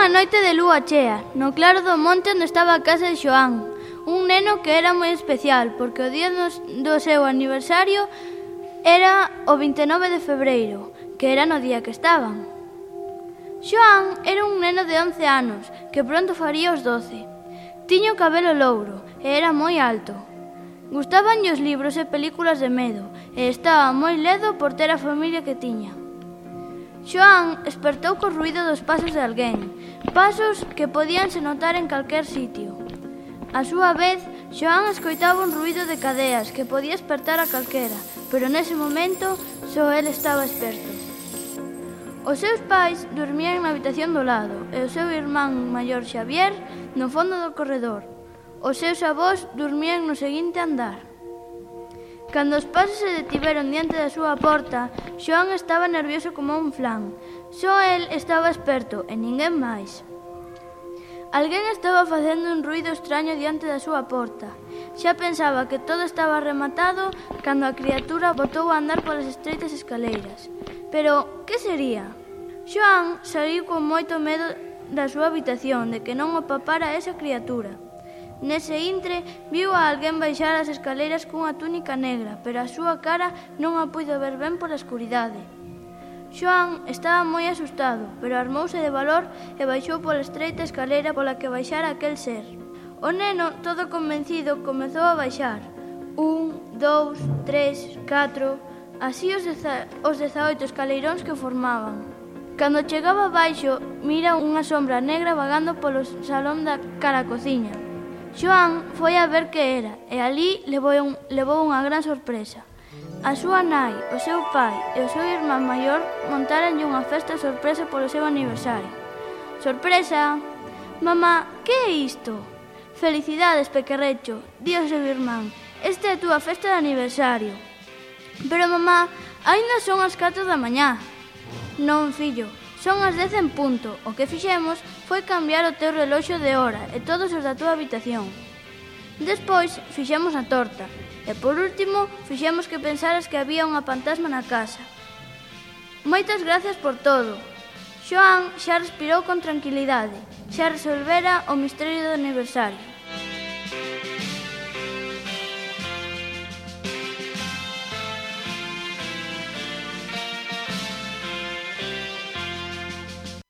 Unha noite de lúa chea, no claro do monte onde estaba a casa de Xoán, un neno que era moi especial, porque o día do seu aniversario era o 29 de febreiro, que era no día que estaban. Xoán era un neno de 11 anos, que pronto faría os 12. Tiño o cabelo louro e era moi alto. Gustaban os libros e películas de medo e estaba moi ledo por ter a familia que tiña. Xoán espertou co ruido dos pasos de alguén, pasos que podíanse notar en calquer sitio. A súa vez, Xoán escoitaba un ruido de cadeas que podía espertar a calquera, pero nese momento só el estaba esperto. Os seus pais dormían na habitación do lado e o seu irmán maior Xavier no fondo do corredor. Os seus avós dormían no seguinte andar. Cando os pasos se detiveron diante da súa porta, Xoán estaba nervioso como un flan. Só el estaba esperto e ninguén máis. Alguén estaba facendo un ruido extraño diante da súa porta. Xa pensaba que todo estaba rematado cando a criatura botou a andar polas estreitas escaleiras. Pero, que sería? Xoán saiu con moito medo da súa habitación de que non o papara esa criatura. Nese intre viu a alguén baixar as escaleiras cunha túnica negra, pero a súa cara non a puido ver ben pola escuridade. Xoan estaba moi asustado, pero armouse de valor e baixou pola estreita escaleira pola que baixara aquel ser. O neno, todo convencido, comezou a baixar. Un, dous, tres, catro... Así os, deza os dezaoito escaleiróns que formaban. Cando chegaba baixo, mira unha sombra negra vagando polo salón da cara cociña. Xoán foi a ver que era e ali levou, un, levou unha gran sorpresa. A súa nai, o seu pai e o seu irmán maior montaranlle unha festa sorpresa polo seu aniversario. Sorpresa! Mamá, que é isto? Felicidades, pequerrecho, di o seu irmán. Esta é a túa festa de aniversario. Pero mamá, aínda son as 4 da mañá. Non, fillo, son as 10 en punto. O que fixemos foi cambiar o teu reloxo de hora e todos os da túa habitación. Despois fixemos a torta e por último fixemos que pensaras que había unha fantasma na casa. Moitas gracias por todo. Xoan xa respirou con tranquilidade, xa resolvera o misterio do aniversario.